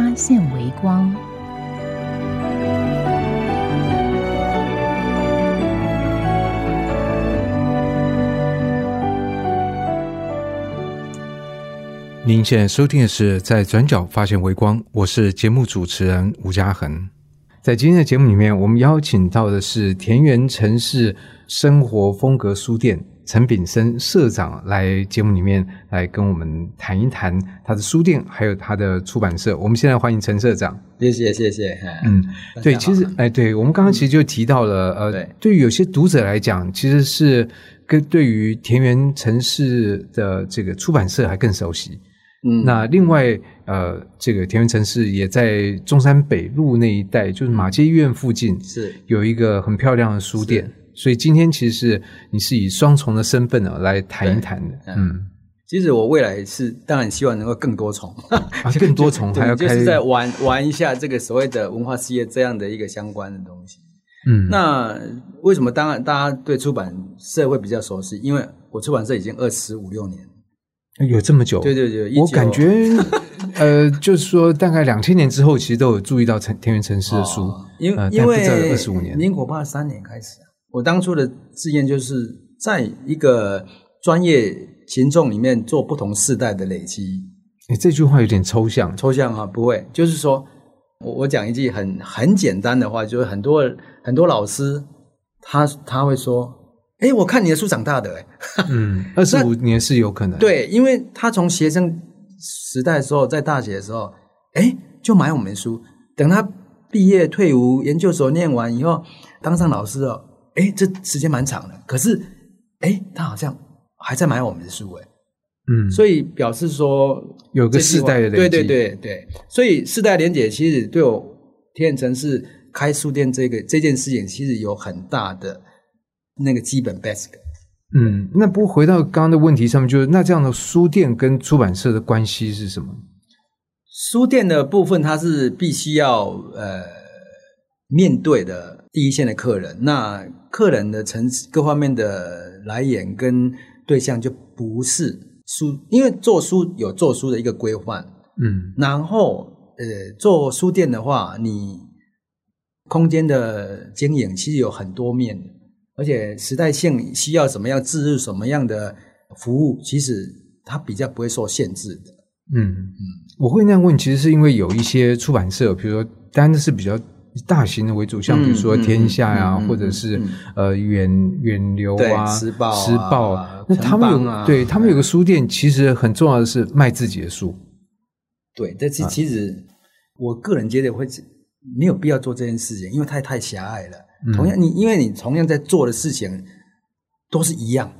发现微光。您现在收听的是《在转角发现微光》，我是节目主持人吴嘉恒。在今天的节目里面，我们邀请到的是田园城市生活风格书店陈炳生社长来节目里面来跟我们谈一谈他的书店，还有他的出版社。我们现在欢迎陈社长。谢谢谢谢。嗯，对，其实哎，对我们刚刚其实就提到了，呃，对，对于有些读者来讲，其实是跟对于田园城市的这个出版社还更熟悉。嗯，那另外，呃，这个田园城市也在中山北路那一带，就是马街医院附近，是有一个很漂亮的书店。所以今天其实是你是以双重的身份呢来谈一谈的。嗯，其实我未来是当然希望能够更多重，啊，更多重还要就是在玩玩一下这个所谓的文化事业这样的一个相关的东西。嗯，那为什么当然大家对出版社会比较熟悉？因为我出版社已经二十五六年。有这么久？对对对，我感觉，呃，就是说，大概两千年之后，其实都有注意到城田园城市的书，因为因为二十五年，民国八三年开始，我当初的志愿就是在一个专业群众里面做不同世代的累积。你这句话有点抽象，抽象啊，不会，就是说我我讲一句很很简单的话，就是很多很多老师他他会说。哎，我看你的书长大的，哎，嗯，二十五年是有可能。对，因为他从学生时代的时候，在大学的时候，哎，就买我们书。等他毕业、退伍、研究所念完以后，当上老师了，哎，这时间蛮长的。可是，哎，他好像还在买我们的书，哎，嗯，所以表示说有个世代的对对对对，所以世代连结其实对我天城市开书店这个这件事情，其实有很大的。那个基本 basic，嗯，那不过回到刚刚的问题上面，就是那这样的书店跟出版社的关系是什么？书店的部分，它是必须要呃面对的第一线的客人，那客人的层次各方面的来源跟对象就不是书，因为做书有做书的一个规范，嗯，然后呃做书店的话，你空间的经营其实有很多面。而且时代性需要什么样置入什么样的服务，其实它比较不会受限制的。嗯嗯，我会那样问，其实是因为有一些出版社，比如说单的是比较大型的为主，像比如说天下呀，或者是呃远远流啊、时报、时报，那他们有对他们有个书店，其实很重要的是卖自己的书。对，但是其实我个人觉得会没有必要做这件事情，因为太太狭隘了。同样，你因为你同样在做的事情都是一样，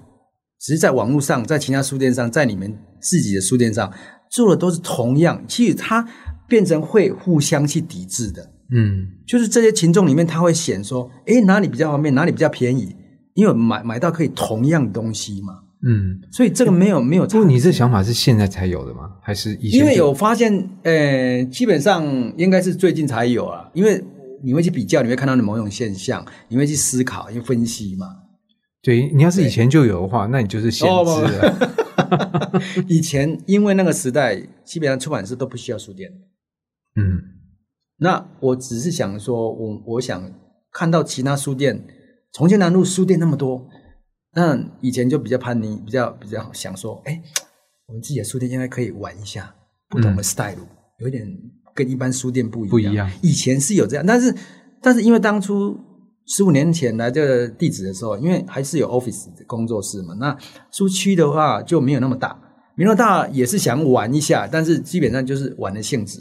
只是在网络上，在其他书店上，在你们自己的书店上做的都是同样，其实它变成会互相去抵制的。嗯，就是这些群众里面，他会显说，哎，哪里比较方便，哪里比较便宜，因为买买到可以同样的东西嘛。嗯，所以这个没有没有。不过你这想法是现在才有的吗？还是以前？因为有发现，呃，基本上应该是最近才有啊，因为。你会去比较，你会看到的某种现象，你会去思考，去分析嘛？对，你要是以前就有的话，那你就是先知了。以前因为那个时代，基本上出版社都不需要书店。嗯，那我只是想说，我我想看到其他书店，重庆南路书店那么多，那以前就比较叛逆，比较比较想说，哎，我们自己的书店应该可以玩一下不同的 style，有点。跟一般书店不一样，不一样。以前是有这样，但是但是因为当初十五年前来这个地址的时候，因为还是有 office 的工作室嘛，那书区的话就没有那么大，没那么大也是想玩一下，但是基本上就是玩的性质，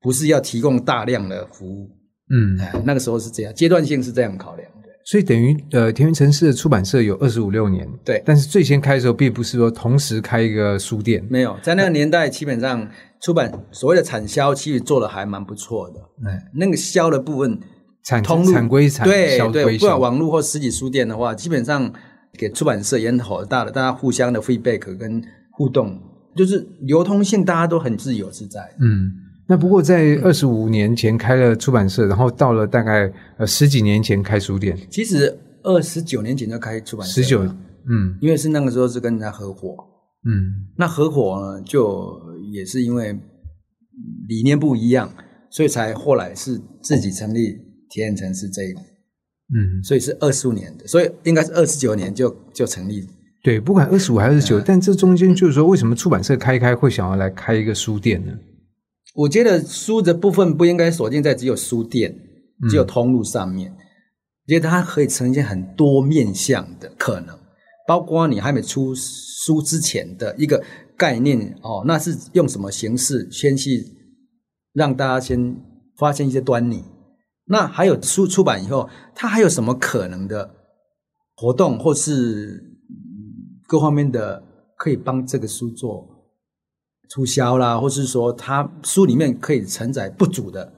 不是要提供大量的服务。嗯，那个时候是这样，阶段性是这样考量的。所以等于呃，田园城市的出版社有二十五六年，对但是最先开的时候，并不是说同时开一个书店，没有，在那个年代，基本上出版所谓的产销，其实做的还蛮不错的。哎，那个销的部分，产通路产归产，对对，销归销。不管网络或实体书店的话，基本上给出版社也很好大的，大家互相的 feedback 跟互动，就是流通性大家都很自由自在。嗯，那不过在二十五年前开了出版社，然后到了大概呃十几年前开书店，其实二十九年前就开出版社了，十九，嗯。因为是那个时候是跟人家合伙，嗯。那合伙呢就也是因为理念不一样，所以才后来是自己成立体验城市这一，嗯，所以是二十五年的，所以应该是二十九年就就成立。对，不管二十五还是嗯九，但这中间就是说，为什么出版社开开会想要来开一个书店呢？我觉得书的部分不应该锁定在只有书店、只有通路上面，我觉得它可以呈现很多面向的可能，包括你还没出书之前的一个概念哦，那是用什么形式先去让大家先发现一些端倪。那还有书出版以后，它还有什么可能的活动，或是嗯各方面的可以帮这个书做促销啦，或是说他书里面可以承载不足的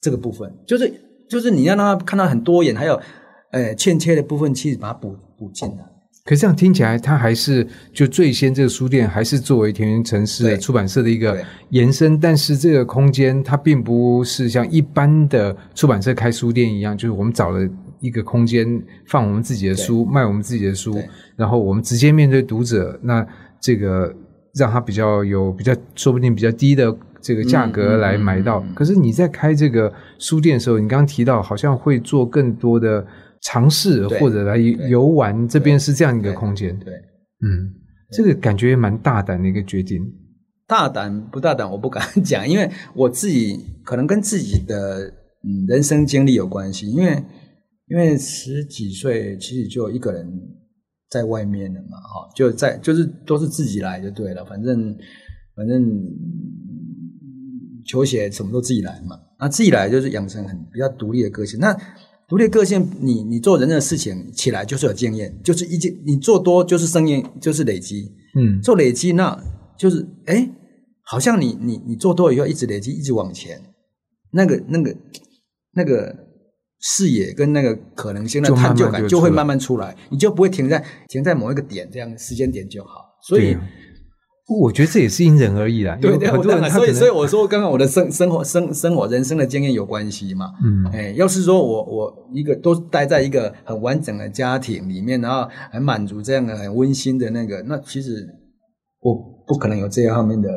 这个部分，就是就是你要让他看到很多眼，还有呃欠缺的部分，其实把它补补进来。可是这样听起来，它还是就最先这个书店还是作为田园城市的出版社的一个延伸，但是这个空间它并不是像一般的出版社开书店一样，就是我们找了一个空间放我们自己的书，卖我们自己的书，然后我们直接面对读者，那这个让它比较有比较说不定比较低的这个价格来买到。嗯嗯嗯可是你在开这个书店的时候，你刚刚提到好像会做更多的尝试或者来游玩，这边是这样一个空间。对，嗯，这个感觉蛮大胆的一个决定。大胆不大胆我不敢讲，因为我自己可能跟自己的嗯人生经历有关系，因为因为十几岁其实就一个人在外面的嘛，哈，就在就是都是自己来就对了，反正反正嗯球鞋什么都自己来嘛，那自己来就是养成很比较独立的个性。那独立的个性，你你做人的事情起来就是有经验，就是一经你做多就是生意，就是累积。嗯做累积，那就是哎，好像你你你做多以后，一直累积，一直往前，那个那个那个视野跟那个可能性的探究感就会慢慢出来，你就不会停在停在某一个点这样时间点就好。所以，我觉得这也是因人而异啦。对对，很我当然，多人他所以所以我说，刚刚我的生生活生生活人生的经验有关系嘛。嗯哎，要是说我我一个都待在一个很完整的家庭里面，然后很满足这样的很温馨的那个，那其实我不可能有这样方面的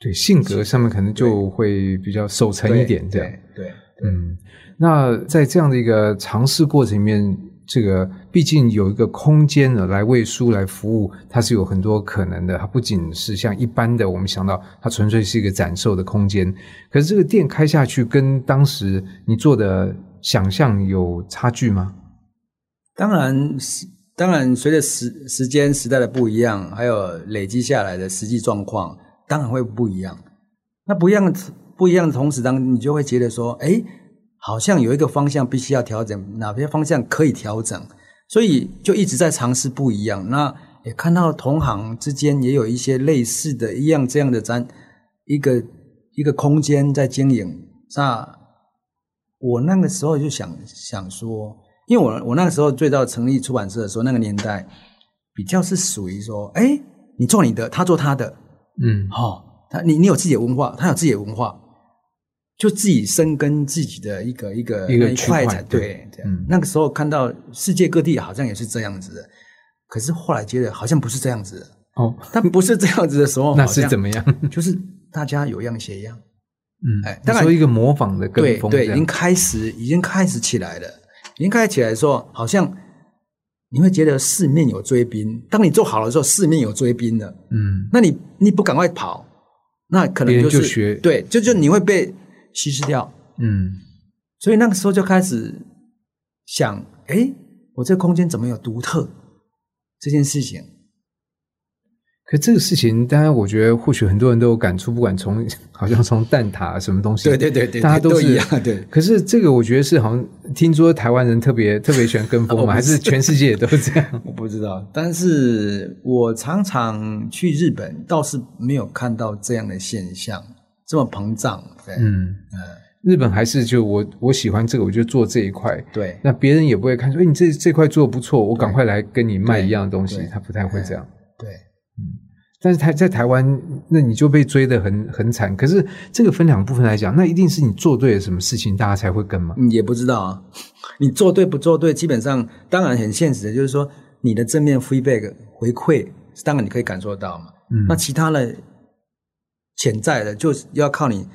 对性格上面可能就会比较守成一点这样。对对嗯，那在这样的一个尝试过程里面，这个毕竟有一个空间呢，来为书来服务，它是有很多可能的。它不仅是像一般的我们想到，它纯粹是一个展售的空间。可是这个店开下去，跟当时你做的想象有差距吗？当然当然，随着时时间时代的不一样，还有累积下来的实际状况，当然会不一样。那不一样的不一样的同时，当你就会觉得说，哎，好像有一个方向必须要调整，哪些方向可以调整，所以就一直在尝试不一样。那也看到同行之间也有一些类似的一样这样的咱一个一个空间在经营。那我那个时候就想想说，因为我我那个时候最早成立出版社的时候，那个年代比较是属于说，哎，你做你的，他做他的，嗯哦，他你你有自己的文化，他有自己的文化，就自己深耕自己的一个一个一个那区块才对那个时候看到世界各地好像也是这样子的，可是后来觉得好像不是这样子。的。哦，但不是这样子的时候，那是怎么样？就是大家有样学样，嗯，哎当然你说一个模仿的跟对对，风这样。已经开始已经开始起来了，已经开始起来的时候，好像你会觉得四面有追兵。当你做好了之后，四面有追兵了，嗯。那你你不赶快跑，那可能就是就学。对，就就你会被稀释掉。嗯所以那个时候就开始想，哎，我这个空间怎么有独特这件事情？可这个事情，当然，我觉得或许很多人都有感触，不管从 好像从蛋挞什么东西，对对对对，大家是都一样。对，可是这个我觉得是好像听说台湾人特别 特别喜欢跟风嘛，还是全世界也都这样？我不知道，但是我常常去日本，倒是没有看到这样的现象，这么膨胀。嗯嗯，日本还是就我我喜欢这个，我就做这一块。对，那别人也不会看说，哎，你这这块做的不错，我赶快来跟你卖一样的东西，他不太会这样。对。嗯但是台在台湾，那你就被追得很很惨。可是这个分两部分来讲，那一定是你做对了什么事情，大家才会跟吗？也不知道啊。你做对不做对，基本上当然很现实的，就是说你的正面 feedback 回馈，当然你可以感受到嘛。嗯。那其他的潜在的，就是要靠你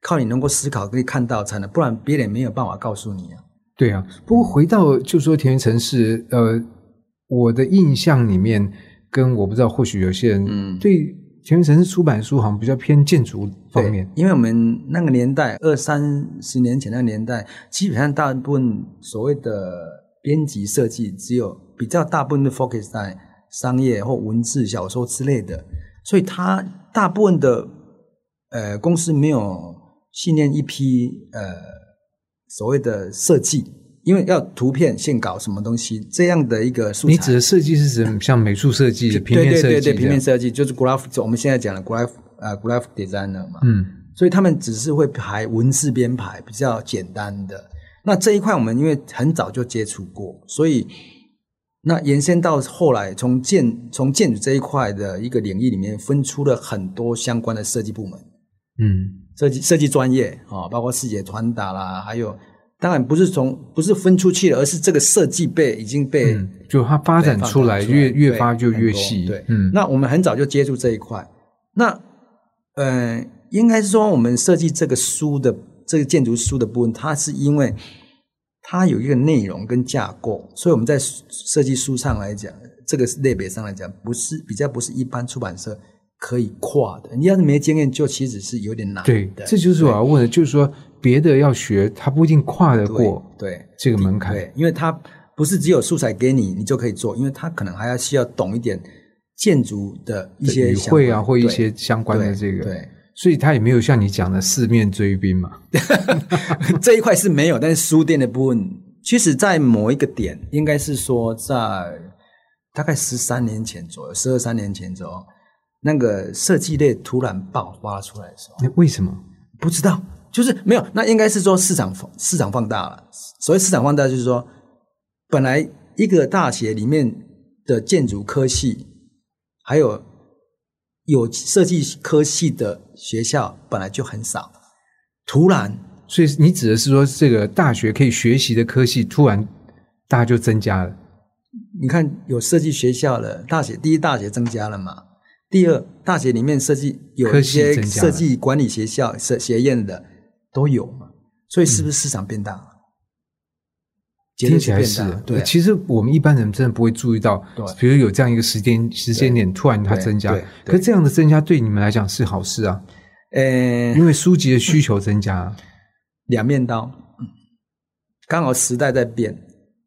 靠你能够思考可以看到才能，不然别人没有办法告诉你啊。对啊。不过回到就说田园城市，呃，我的印象里面。跟我不知道，或许有些人对田园城市出版书好像比较偏建筑方面，因为我们那个年代二三十年前那个年代，基本上大部分所谓的编辑设计只有比较大部分的 focus 在商业或文字小说之类的，所以它大部分的呃公司没有训练一批呃所谓的设计。因为要图片线稿什么东西这样的一个素材，你指的设计是指像美术设计、平面设计？对对对，平面设计就是 graph，我们现在讲的 graph，呃，graph designer 嘛。嗯，所以他们只是会排文字编排，比较简单的。那这一块我们因为很早就接触过，所以那延伸到后来，从建从建筑这一块的一个领域里面分出了很多相关的设计部门。嗯，设计设计专业啊，包括视觉传达啦，还有。当然不是从不是分出去了，而是这个设计被已经被就它发展出来，越越发就越细。对，嗯，那我们很早就接触这一块。那呃，应该是说我们设计这个书的这个建筑书的部分，它是因为它有一个内容跟架构，所以我们在设计书上来讲，这个类别上来讲，不是比较不是一般出版社可以跨的。你要是没经验，就其实是有点难。对，这就是我要问的，就是说。别的要学，他不一定跨得过对这个门槛，对，因为他不是只有素材给你，你就可以做，因为他可能还要需要懂一点建筑的一些会啊，或一些相关的这个，对，所以他也没有像你讲的四面追兵嘛，这一块是没有，但是书店的部分，其实在某一个点，应该是说在大概十三年前左右，十二三年前左右，那个设计类突然爆发出来的时候，那为什么不知道？就是没有，那应该是说市场市场放大了。所谓市场放大，就是说，本来一个大学里面的建筑科系，还有有设计科系的学校本来就很少，突然，所以你指的是说，这个大学可以学习的科系突然大家就增加了。你看，有设计学校了，大学第一大学增加了嘛？第二大学里面设计有一些设计管理学校、学学院的。都有嘛，所以是不是市场变大了？听起来是，对。其实我们一般人真的不会注意到，比如有这样一个时间时间点，突然它增加，可这样的增加对你们来讲是好事啊。呃，因为书籍的需求增加，两面刀，刚好时代在变，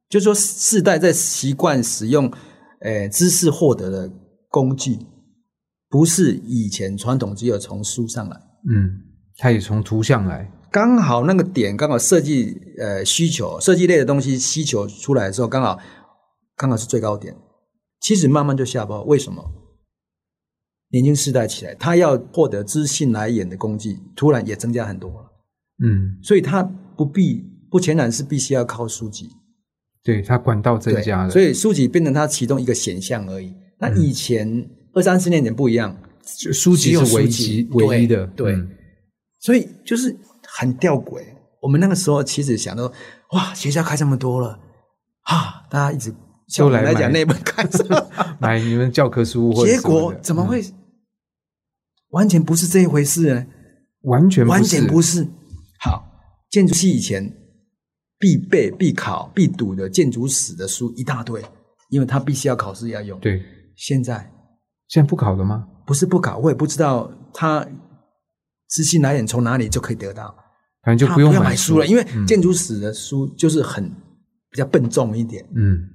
就是说世代在习惯使用，呃，知识获得的工具，不是以前传统只有从书上来，嗯。它也从图像来，刚好那个点刚好设计呃需求，设计类的东西需求出来的时候，刚好刚好是最高点。其实慢慢就下坡，为什么？年轻世代起来，他要获得资讯来源的工具，突然也增加很多了。嗯，所以他不必不全然是必须要靠书籍，对他管道增加了，所以书籍变成他其中一个选项而已。那以前二三十年前不一样，书籍是唯一唯一的，对。所以就是很吊诡。我们那个时候其实想到，哇，学校开这么多了，哈，大家一直都来讲那本看什么，买你们教科书，结果怎么会完全不是这一回事呢？完全完全不是。好，建筑系以前必备、必考、必读的建筑史的书一大堆，因为他必须要考试要用。对，现在现在不考了吗？不是不考，我也不知道他。资讯来源从哪里就可以得到？反正就不用买书了，因为建筑史的书就是很比较笨重一点，嗯，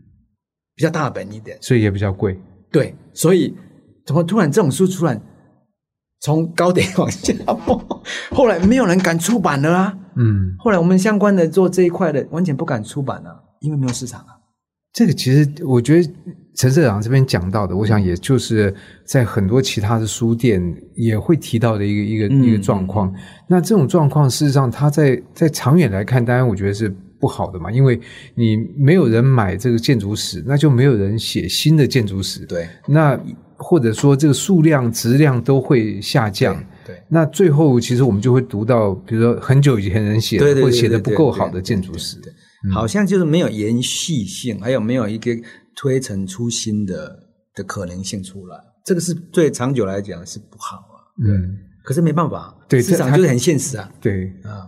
比较大本一点，所以也比较贵。对，所以怎么突然这种书突然从高点往下破？后来没有人敢出版了啊。嗯，后来我们相关的做这一块的完全不敢出版了，因为没有市场啊。这个其实我觉得陈社长这边讲到的，我想也就是在很多其他的书店也会提到的一个一个、嗯一个状况。那这种状况事实上，它在在长远来看，当然我觉得是不好的嘛，因为你没有人买这个建筑史，那就没有人写新的建筑史。对那或者说这个数量、质量都会下降。对，那最后其实我们就会读到，比如说很久以前人写的，或者写的不够好的建筑史。对好像就是没有延续性，还有没有一个推陈出新的的可能性出来，这个是对长久来讲是不好啊。嗯，可是没办法，对市场就是很现实啊。对，啊，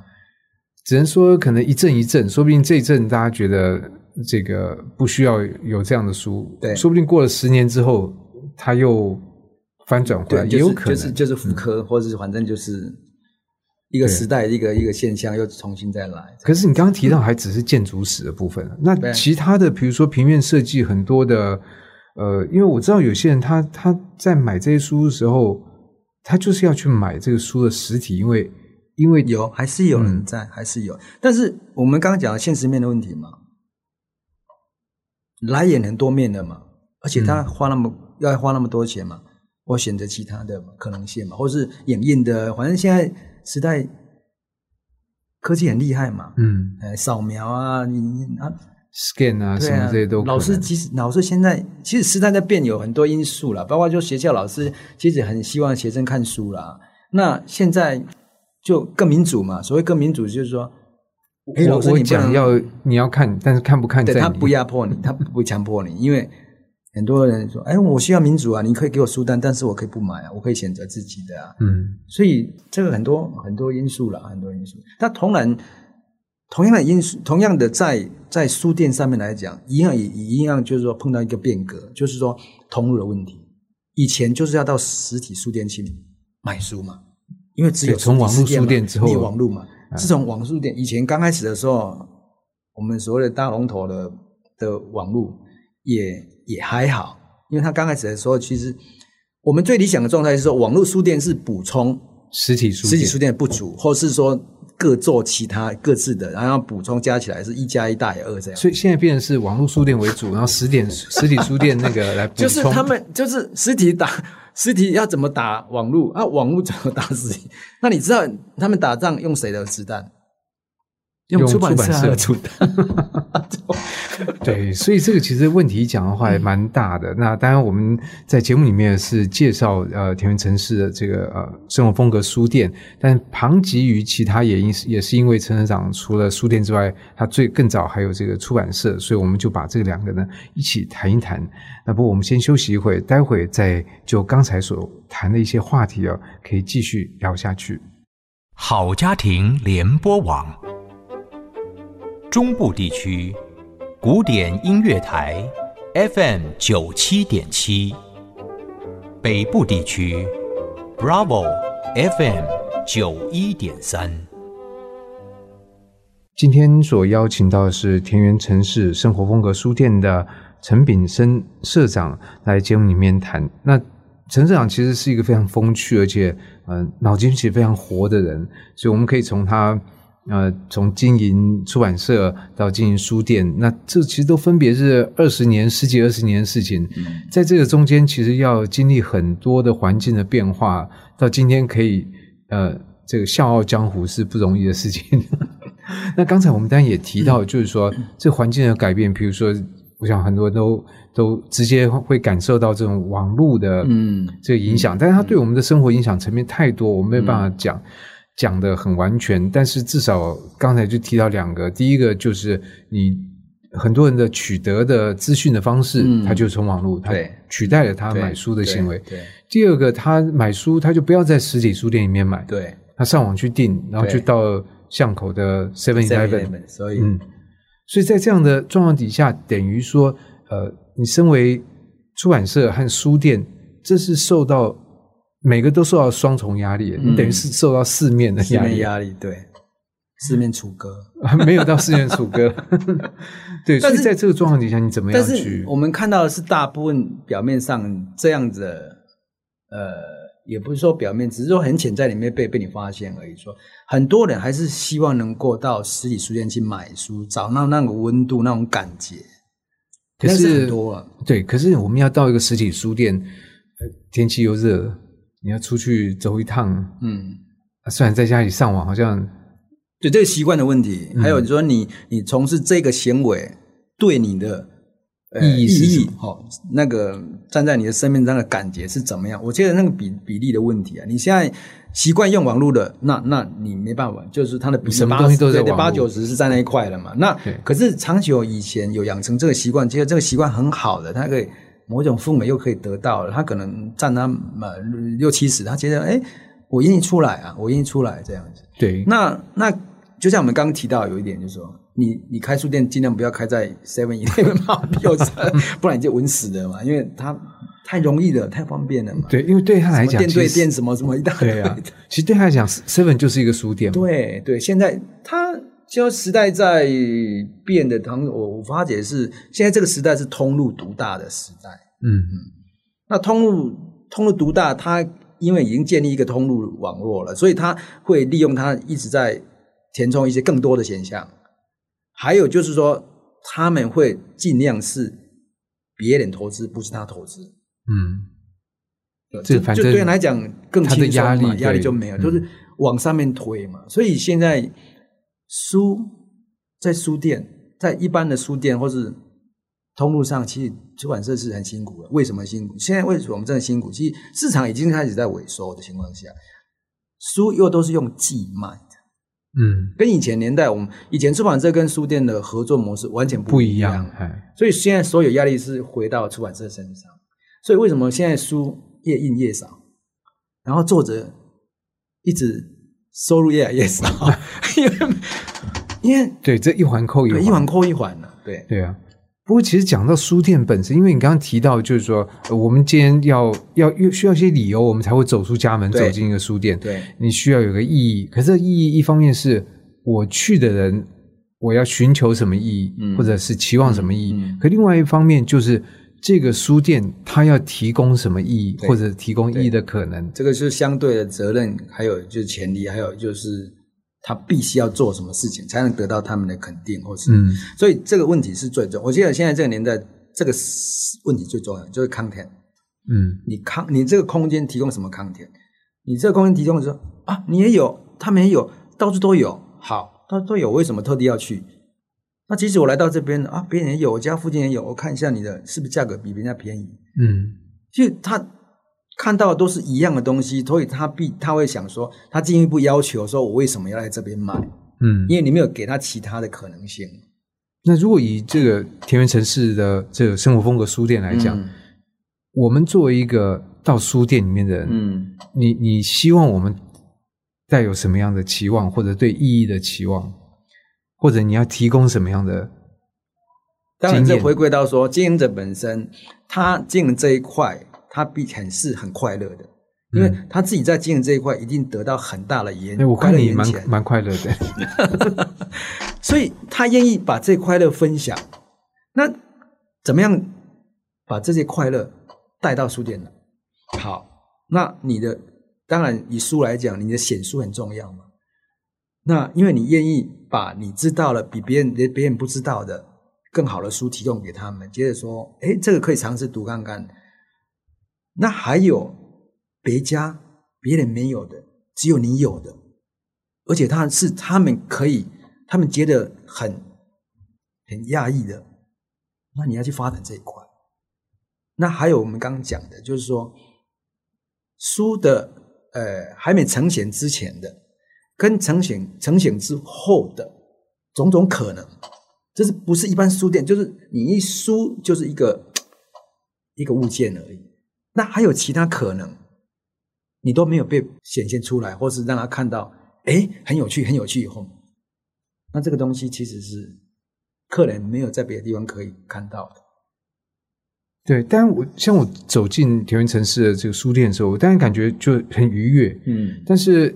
只能说可能一阵一阵，说不定这一阵大家觉得这个不需要有这样的书，对说不定过了十年之后，它又翻转回来，就是也有可能。嗯就是就是复刻，或者是反正就是一个对时代一个一个现象又重新再来。可是你刚刚提到还只是建筑史的部分，那其他的，比如说平面设计，很多的，呃，因为我知道有些人他他在买这些书的时候，他就是要去买这个书的实体，因为因为有还是有人在，还是有。但是我们刚刚讲的现实面的问题嘛，来也很多面的嘛，而且他花那么、要花那么多钱嘛，我选择其他的可能性嘛，或是影印的，反正现在时代科技很厉害嘛，嗯。呃，扫描啊，你你啊，scan 啊什么这些都，老师其实老师现在其实时代在变，有很多因素了，包括就学校老师其实很希望学生看书啦。那现在就更民主嘛，所谓更民主就是说，我我你讲要你要看，但是看不看在他不压迫你，他不会强迫你，因为很多人说，哎，我需要民主啊，你可以给我书单，但是我可以不买啊，我可以选择自己的啊。嗯所以这个很多很多因素了，很多因素。但同然，同样的因素，同样的在在书店上面来讲，一样也也一样，就是说碰到一个变革，就是说通路的问题。以前就是要到实体书店去买书嘛，因为只有从网络书店之后你有网络嘛。自从网书店以前刚开始的时候，我们所谓的大龙头的的网络也也还好，因为他刚开始的时候，其实我们最理想的状态是说，网络书店是补充实体书店实体书店的不足，或是说各做其他各自的，然后补充加起来是一加一大于二这样。所以现在变成是网络书店为主，然后实点 实体书店那个来补充。就 是他们就是实体打 实体要怎么打网络啊？网络怎么打实体？那你知道他们打仗用谁的子弹？用出版出版社的子弹。对，所以这个其实问题讲的话也蛮大的。那当然我们在节目里面是介绍呃田园城市的这个呃生活风格书店，但旁及于其他也因也是因为陈社长除了书店之外，他最更早还有这个出版社，所以我们就把这两个呢一起谈一谈。那不过我们先休息一会，待会再就刚才所谈的一些话题啊，可以继续聊下去。好家庭联播网，中部地区古典音乐台 FM 九七点七，北部地区 Bravo FM 九一点三。今天所邀请到的是田园城市生活风格书店的陈炳生社长来节目里面谈。那陈社长其实是一个非常风趣，而且呃脑筋其实非常活的人，所以我们可以从他呃从经营出版社到经营书店，那这其实都分别是二十年、十几二十年的事情。在这个中间，其实要经历很多的环境的变化，到今天可以呃这个笑傲江湖是不容易的事情。那刚才我们当然也提到，就是说这环境的改变，比如说，我想很多人都都直接会感受到这种网络的嗯这个影响，但是它对我们的生活影响层面太多，我们没有办法讲讲的很完全。但是至少刚才就提到两个，第一个就是你很多人的取得的资讯的方式，嗯它就是从网络，它对取代了他对买书的行为。对第二个，他买书他就不要在实体书店里面买，对他上网去订，然后就到巷口的 Seven Eleven，，7-Eleven，所以嗯，所以在这样的状况底下，等于说，呃，你身为出版社和书店，这是受到每个都受到双重压力，你等于是受到四面的压力，压力，对，四面楚歌。没有到四面楚歌。对，但是在这个状况底下，你怎么样但是去？我们看到的是大部分表面上这样子的呃，也不是说表面，只是说很潜在里面被被你发现而已。说很多人还是希望能够到实体书店去买书，找到那个温度、那种感觉。可是很多啊，对，可是我们要到一个实体书店，呃，天气又热，你要出去走一趟，嗯，虽然在家里上网好像，对这个习惯的问题，还有你说你你从事这个行为对你的。意义意义，好，那个站在你的生命上的感觉是怎么样？我觉得那个比比例的问题啊，你现在习惯用网络的，那那你没办法，就是它的比什么东西都在八九十是在那一块了嘛。那可是长久以前有养成这个习惯，其实这个习惯很好的，它可以某种氛围又可以得到了，他可能占他呃六七十，他觉得哎，我愿意出来啊，我愿意出来这样子。对，那那就像我们刚刚提到有一点，就是说。你你开书店尽量不要开在 Seven 以内嘛，有不然你就稳死的嘛，因为它太容易了，太方便了嘛。对，因为对他来讲，店对店什么什么一大堆啊。其实对他来讲，Seven 就是一个书店。对对，现在它就时代在变的，同我我发觉是现在这个时代是通路独大的时代。嗯嗯，那通路通路独大，它因为已经建立一个通路网络了，所以它会利用它一直在填充一些更多的现象。还有就是说，他们会尽量是别人投资，不是他投资。嗯，这就对来讲更轻松嘛，压力就没有，就是往上面推嘛。所以现在书在书店，在一般的书店或是通路上，其实出版社是很辛苦的。为什么辛苦？现在为什么我们这么辛苦？其实市场已经开始在萎缩的情况下，书又都是用寄卖的。嗯，跟以前年代，我们以前出版社跟书店的合作模式完全不一样，所以现在所有压力是回到出版社身上。所以为什么现在书越印越少，然后作者一直收入越来越少？因为因为对这一环扣一环，一环扣一环了。对对啊。不过，其实讲到书店本身，因为你刚刚提到，就是说，我们今天要要需要一些理由，我们才会走出家门，走进一个书店。对，你需要有个意义。可是，意义一方面是我去的人，我要寻求什么意义，或者是期望什么意义。可另外一方面，就是这个书店它要提供什么意义，或者提供意义的可能。这个是相对的责任，还有就是潜力，还有就是。他必须要做什么事情才能得到他们的肯定，或是嗯，所以这个问题是最重。我记得现在这个年代，这个问题最重要就是 content。嗯，你康，你这个空间提供什么 content？你这个空间提供的时候啊，你也有，他们也有，到处都有。好，到处都有，为什么特地要去？那即使我来到这边啊，别人也有，我家附近也有，我看一下你的是不是价格比人家便宜？嗯，就他。看到的都是一样的东西，所以他必他会想说，他进一步要求说，我为什么要来这边买？嗯，因为你没有给他其他的可能性。那如果以这个田园城市的这个生活风格书店来讲，我们作为一个到书店里面的人，嗯，你你希望我们带有什么样的期望，或者对意义的期望，或者你要提供什么样的？当然，这回归到说经营者本身，他经营这一块。他必很是很快乐的，因为他自己在经营这一块，一定得到很大的延。我看你蛮蛮快乐的，所以他愿意把这快乐分享。那怎么样把这些快乐带到书店呢？好，那你的当然以书来讲，你的显书很重要嘛。那因为你愿意把你知道了比别人别人不知道的更好的书提供给他们，接着说，哎，这个可以尝试读看看。那还有别家别人没有的，只有你有的，而且他是他们可以，他们觉得很很讶异的。那你要去发展这一块。那还有我们刚刚讲的，就是说书的呃还没成型之前的，跟成型成型之后的种种可能，这是不是一般书店？就是你一书就是一个一个物件而已。那还有其他可能，你都没有被显现出来，或是让他看到，哎，很有趣，很有趣。以后，那这个东西其实是客人没有在别的地方可以看到的。对，但我像我走进田园城市的这个书店的时候，我当然感觉就很愉悦。嗯，但是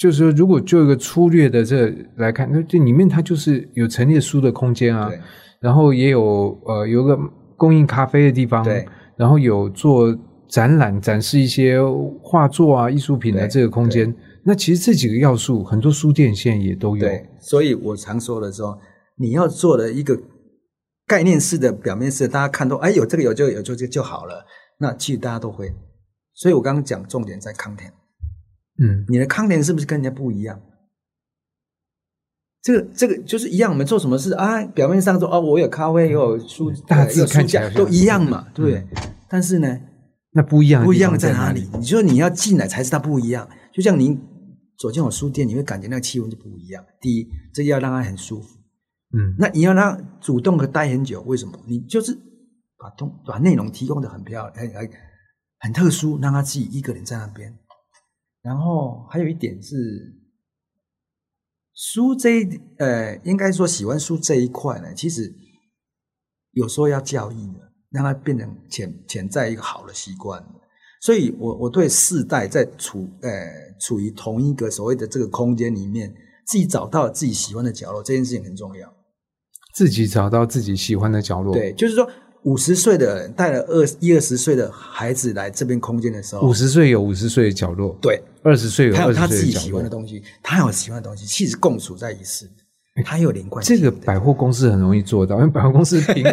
就是说，如果就一个粗略的这来看，那这里面它就是有陈列书的空间啊，然后也有呃有个供应咖啡的地方。对。然后有做展览展示一些画作啊、艺术品的对这个空间。那其实这几个要素，很多书店现在也都有。对，所以我常说的说，你要做的一个概念式的、表面式的，大家看到哎有这个有这个有这个就好了，那其实大家都会。所以我刚刚讲重点在 content，嗯，你的 content 是不是跟人家不一样？这个这个就是一样，我们做什么事啊？表面上说哦，我有咖啡，有书，大致看起来都一样嘛，对不对？但是呢，那不一样不一样在在哪里？你说你要进来才是它不一样。就像您走进我书店，你会感觉那个气氛就不一样。第一，这要让它很舒服。嗯，那你要让它主动的待很久，为什么？你就是把东把内容提供的很漂亮，很特殊，让他自己一个人在那边。然后还有一点是，书这一呃，应该说喜欢书这一块呢，其实有时候要教育的，让它变成潜潜在一个好的习惯。所以我我对世代在处呃处于同一个所谓的这个空间里面，自己找到自己喜欢的角落，这件事情很重要。自己找到自己喜欢的角落。，对，就是说五十岁的人带了二一二十岁的孩子来这边空间的时候，五十岁有五十岁的角落，对，二十岁有他有二他自己喜。欢的东西，他有喜欢的东西，其实共处在一室，他有连贯性。这个百货公司很容易做到，因为百货公司平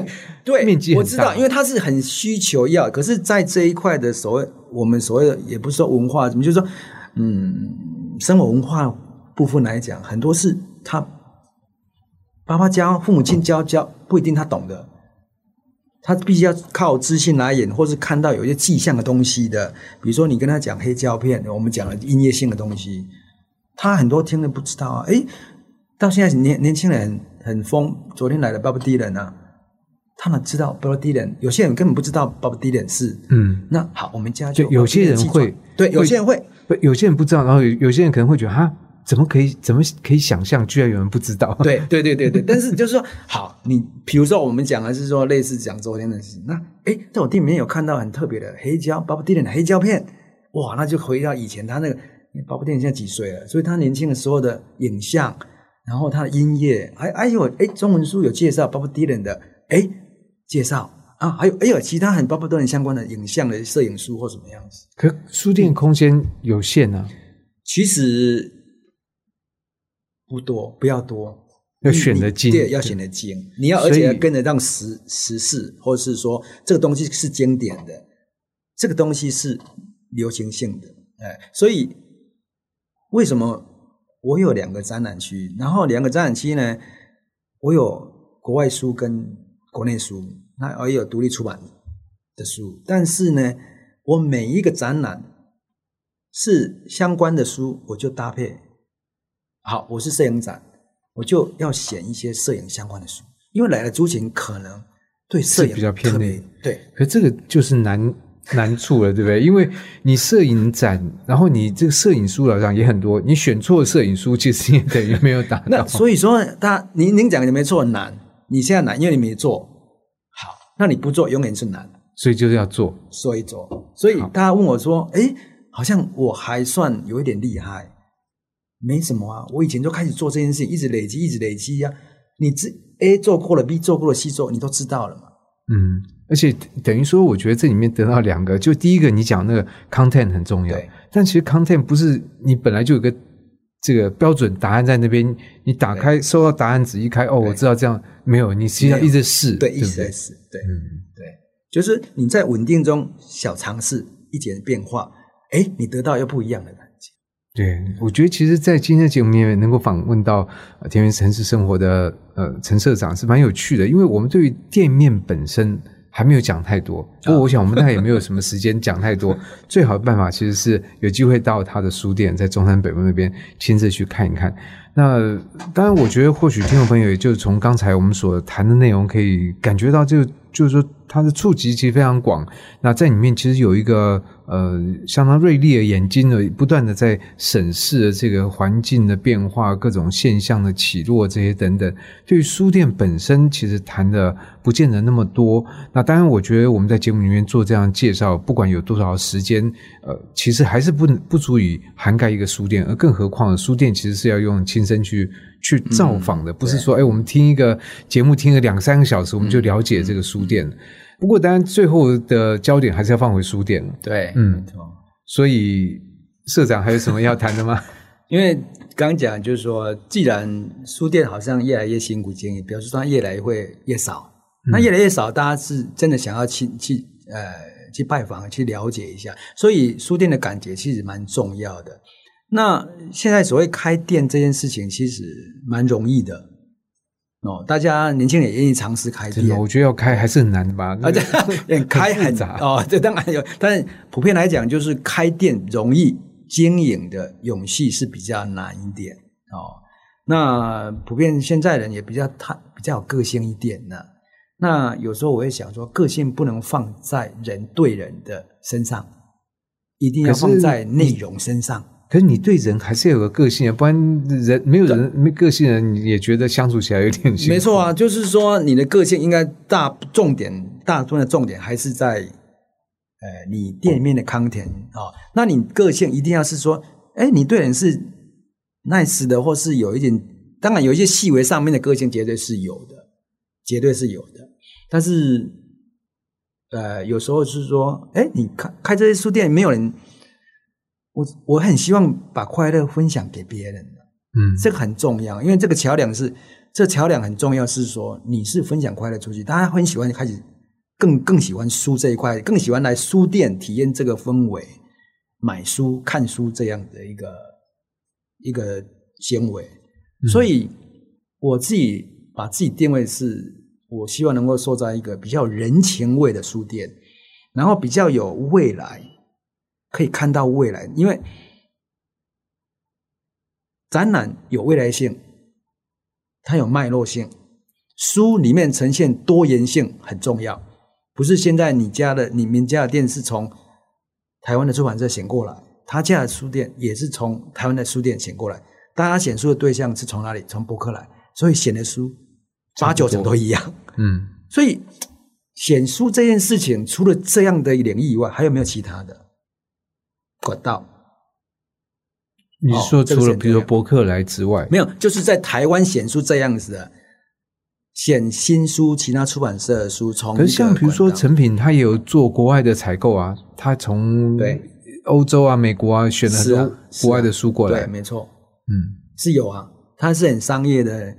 对面积很大，我知道，因为它是很需求要，可是，在这一块的所谓我们所谓的也不是说文化，怎么就是说，嗯，生活文化部分来讲，很多是他爸爸教、父母亲教教不一定他懂的，他必须要靠资讯来演，或是看到有一些迹象的东西的，比如说你跟他讲黑胶片，我们讲了音乐性的东西，他很多听了不知道啊，诶，到现在年年轻人很疯，昨天来的 Bob Dylan 啊。他们知道 Bob Dylan，有些人根本不知道 Bob Dylan 是。嗯，那好，我们家就就有些人会对，有些人会，有些人不知道，然后有有些人可能会觉得哈，怎么可以怎么可以想象，居然有人不知道？对对对对对。但是就是说，好，你比如说我们讲的是说类似讲昨天的事情，那诶，在我店里面有看到很特别的黑胶 Bob Dylan 的黑胶片，哇，那就回到以前他那个 Bob Dylan 现在几岁了，所以他年轻的时候的影像，然后他的音乐，还还有诶，中文书有介绍 Bob Dylan 的诶介绍啊，还有哎有其他很 Bob Dylan 相关的影像的摄影书或什么样子。可书店空间有限啊，其实不多，不要多，要选得精对，要选得精。你要而且要跟得上时时事，或者是说这个东西是经典的，这个东西是流行性的，哎，所以为什么我有两个展览区？然后两个展览区呢，我有国外书跟国内书，那我也有独立出版的书，但是呢，我每一个展览是相关的书，我就搭配。好，我是摄影展，我就要选一些摄影相关的书，因为来了族群可能对摄影比较偏特别内对可这个就是难难处了，对不对？因为你摄影展，然后你这个摄影书老上也很多，你选错摄影书，其实也等于没有打到那。所以说，他您您讲的没错，难。你现在难，因为你没做好，那你不做永远是难。所以就是要做。所以做，所以大家问我说：“哎，好像我还算有一点厉害，没什么啊。我以前就开始做这件事情，一直累积，一直累积呀、你这 A 做过了，B 做过了，C 做，你都知道了嘛。嗯，而且等于说，我觉得这里面得到两个，就第一个你讲那个 content 很重要对，但其实 content 不是你本来就有个这个标准答案在那边，你打开收到答案纸一开，哦，我知道这样没有，你实际上一直试，对？一直在试，对，嗯，对，就是你在稳定中小尝试一点变化，哎，你得到又不一样的。对，我觉得其实，在今天的节目里面能够访问到呃田园城市生活的呃陈社长是蛮有趣的，因为我们对于店面本身还没有讲太多，不过我想我们大概也没有什么时间讲太多。最好的办法其实是有机会到他的书店，在中山北路那边亲自去看一看。那当然，我觉得或许听众朋友也就从刚才我们所谈的内容可以感觉到，就就是说它的触及其实非常广。那在里面其实有一个呃相当锐利的眼睛的，不断的在审视这个环境的变化、各种现象的起落这些等等。对于书店本身，其实谈的不见得那么多。那当然，我觉得我们在节目里面做这样介绍，不管有多少时间，呃，其实还是不不足以涵盖一个书店。而更何况，书店其实是要用亲身去去造访的，不是说哎，我们听一个节目听了两三个小时，我们就了解这个书店。不过当然最后的焦点还是要放回书店了。对，嗯没错。所以社长还有什么要谈的吗？因为刚刚讲就是说，既然书店好像越来越辛苦经营，表示说它越来越会越少。那越来越少，大家是真的想要去去呃去拜访、去了解一下，所以书店的感觉其实蛮重要的。那现在所谓开店这件事情，其实蛮容易的哦，大家年轻人也愿意尝试开店。我觉得要开还是很难吧？而且开很杂哦，这当然有，但是普遍来讲，就是开店容易，经营的勇气是比较难一点哦。那普遍现在人也比较太比较有个性一点呢。那有时候我会想说，个性不能放在人对人的身上，一定要放在内容身上。可是你对人还是要有个个性啊，不然人没有人没个性的人，你也觉得相处起来有点辛苦没错啊，就是说你的个性应该大重点，大部分的重点还是在呃你店里面的康田啊、那你个性一定要是说，哎，你对人是 nice 的，或是有一点，当然有一些细微上面的个性绝对是有的，绝对是有的。但是呃，有时候是说，哎，你开开这些书店，没有人，我我很希望把快乐分享给别人。嗯，这个很重要，因为这个桥梁是这桥梁很重要，是说你是分享快乐出去，大家很喜欢开始更更喜欢书这一块，更喜欢来书店体验这个氛围，买书、看书这样的一个一个行为。所以我自己把自己定位是，我希望能够塑造一个比较人情味的书店，然后比较有未来，可以看到未来，因为。展览有未来性，它有脉络性。书里面呈现多元性很重要，不是现在你家的、你们家的店是从台湾的出版社选过来，他家的书店也是从台湾的书店选过来。大家选书的对象是从哪里？从博客来，所以选的书八九成都一样。嗯，所以选书这件事情，除了这样的领域以外，还有没有其他的管道？你是说除了比如说博客来之外，没有，就是在台湾选书这样子的，选新书，其他出版社的书从可是像比如说成品，他也有做国外的采购啊，他从对。欧洲啊、美国啊选了很多国外的书过来。对，，没错，嗯，是有啊，它是很商业的，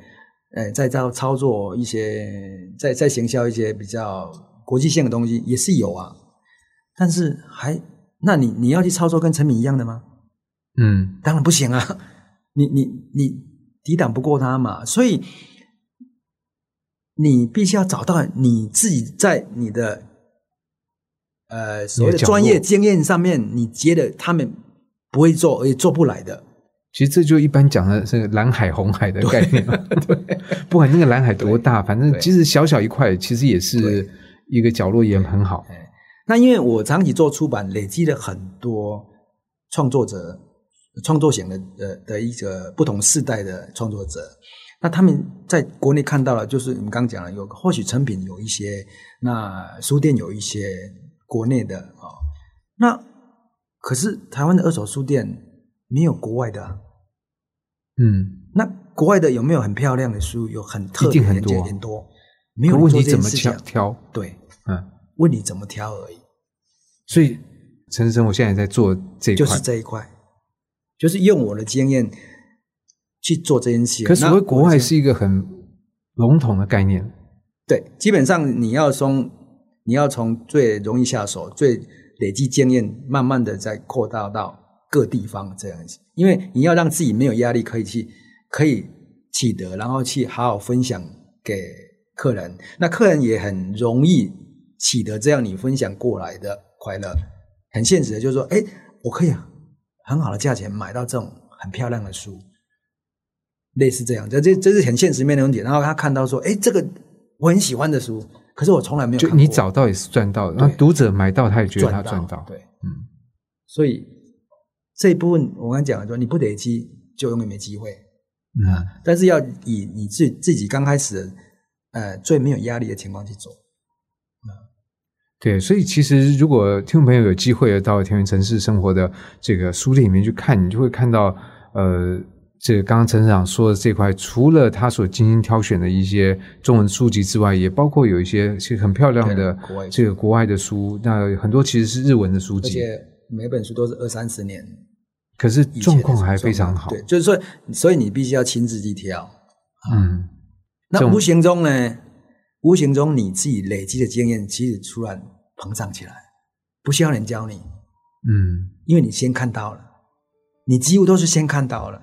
呃，在操操作一些，在在行销一些比较国际性的东西也是有啊，但是还，那你你要去操作跟陈敏一样的吗？嗯，当然不行啊，你你你抵挡不过他嘛，所以你必须要找到你自己在你的呃所谓的专业经验上面，你觉得他们不会做，而且做不来的，其实这就一般讲的是蓝海、红海的概念嘛，对，不管那个蓝海多大，反正对。其实小小一块，其实也是一个角落也很好，那因为我长期做出版，累积了很多创作者、创作型的呃的一个不同世代的创作者，那他们在国内看到了，就是我们刚刚讲了，有或许成品有一些，那书店有一些国内的啊、哦，那可是台湾的二手书店没有国外的啊、嗯，那国外的有没有很漂亮的书？有很特别很多很多，没有可问题怎么？挑？对，嗯，问你怎么挑而已。所以陈生，我现在在做这一块，就是这一块，就是用我的经验去做这件事情。可所谓国外是一个很笼统的概念，对，基本上你要从你要从最容易下手、最累积经验，慢慢的再扩大到各地方这样子。因为你要让自己没有压力，可以去可以取得，然后去好好分享给客人。那客人也很容易取得这样你分享过来的快乐。很现实的，就是说，哎，我可以很好的价钱买到这种很漂亮的书，类似这样，这这这是很现实面的问题。然后他看到说，哎，这个我很喜欢的书，可是我从来没有就看过你找到也是赚到，那读者买到他也觉得他赚到，对，嗯，所以这一部分我刚才讲的说，你不累积就永远没机会。嗯，但是要以你自自己刚开始的呃最没有压力的情况去做。对，所以其实如果听众朋友有机会到田园城市生活的这个书店里面去看，你就会看到，呃，这个刚刚陈市长说的这块，除了他所精心挑选的一些中文书籍之外，也包括有一些其实很漂亮的这个国外的书，那很多其实是日文的书籍，而且每本书都是二三十年可是状况还非常好。对，就是说，所以你必须要亲自去挑。嗯，那无形中呢，无形中你自己累积的经验，其实突然膨胀起来，不需要人教你，嗯，因为你先看到了，你几乎都是先看到了。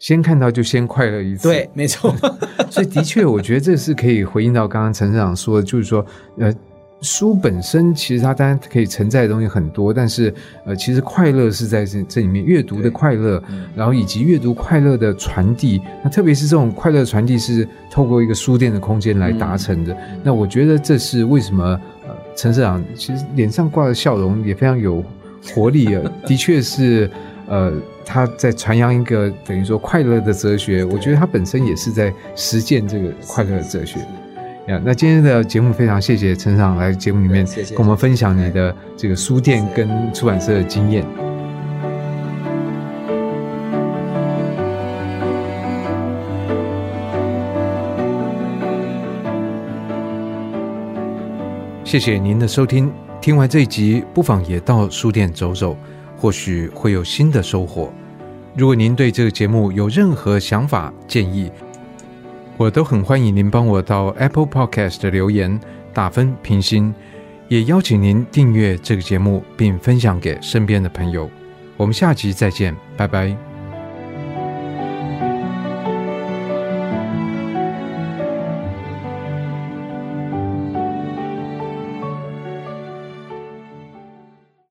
先看到就先快乐一次。对，没错。所以的确，我觉得这是可以回应到刚刚陈市长说的，就是说，呃，书本身其实它当然可以承载的东西很多，但是呃，其实快乐是在这这里面，阅读的快乐，然后以及阅读快乐的传递，那特别是这种快乐传递是透过一个书店的空间来达成的。那我觉得这是为什么呃，陈社长其实脸上挂的笑容也非常有活力啊，的确是。呃，他在传扬一个等于说快乐的哲学，我觉得他本身也是在实践这个快乐的哲学。呀，那今天的节目非常谢谢陈长来节目里面跟我们分享你的这个书店跟出版社的经验。谢谢您的收听，听完这一集，不妨也到书店走走，或许会有新的收获。如果您对这个节目有任何想法建议，我都很欢迎您帮我到 Apple Podcast 的留言打分评星，也邀请您订阅这个节目并分享给身边的朋友。我们下集再见，拜拜。